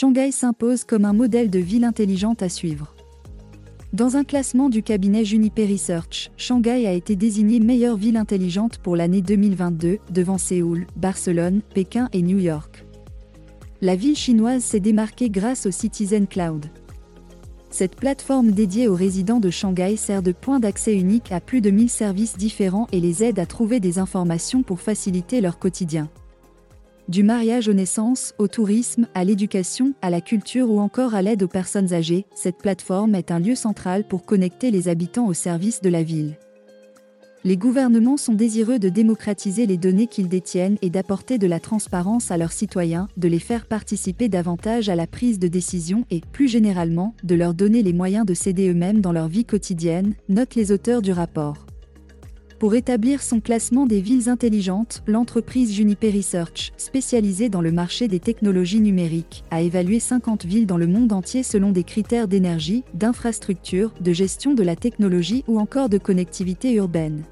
Shanghai s'impose comme un modèle de ville intelligente à suivre. Dans un classement du cabinet Juniper Research, Shanghai a été désignée meilleure ville intelligente pour l'année 2022, devant Séoul, Barcelone, Pékin et New York. La ville chinoise s'est démarquée grâce au Citizen Cloud. Cette plateforme dédiée aux résidents de Shanghai sert de point d'accès unique à plus de 1000 services différents et les aide à trouver des informations pour faciliter leur quotidien. Du mariage aux naissances, au tourisme, à l'éducation, à la culture ou encore à l'aide aux personnes âgées, cette plateforme est un lieu central pour connecter les habitants au service de la ville. Les gouvernements sont désireux de démocratiser les données qu'ils détiennent et d'apporter de la transparence à leurs citoyens, de les faire participer davantage à la prise de décision et, plus généralement, de leur donner les moyens de s'aider eux-mêmes dans leur vie quotidienne, notent les auteurs du rapport. Pour établir son classement des villes intelligentes, l'entreprise Juniper Research, spécialisée dans le marché des technologies numériques, a évalué 50 villes dans le monde entier selon des critères d'énergie, d'infrastructure, de gestion de la technologie ou encore de connectivité urbaine.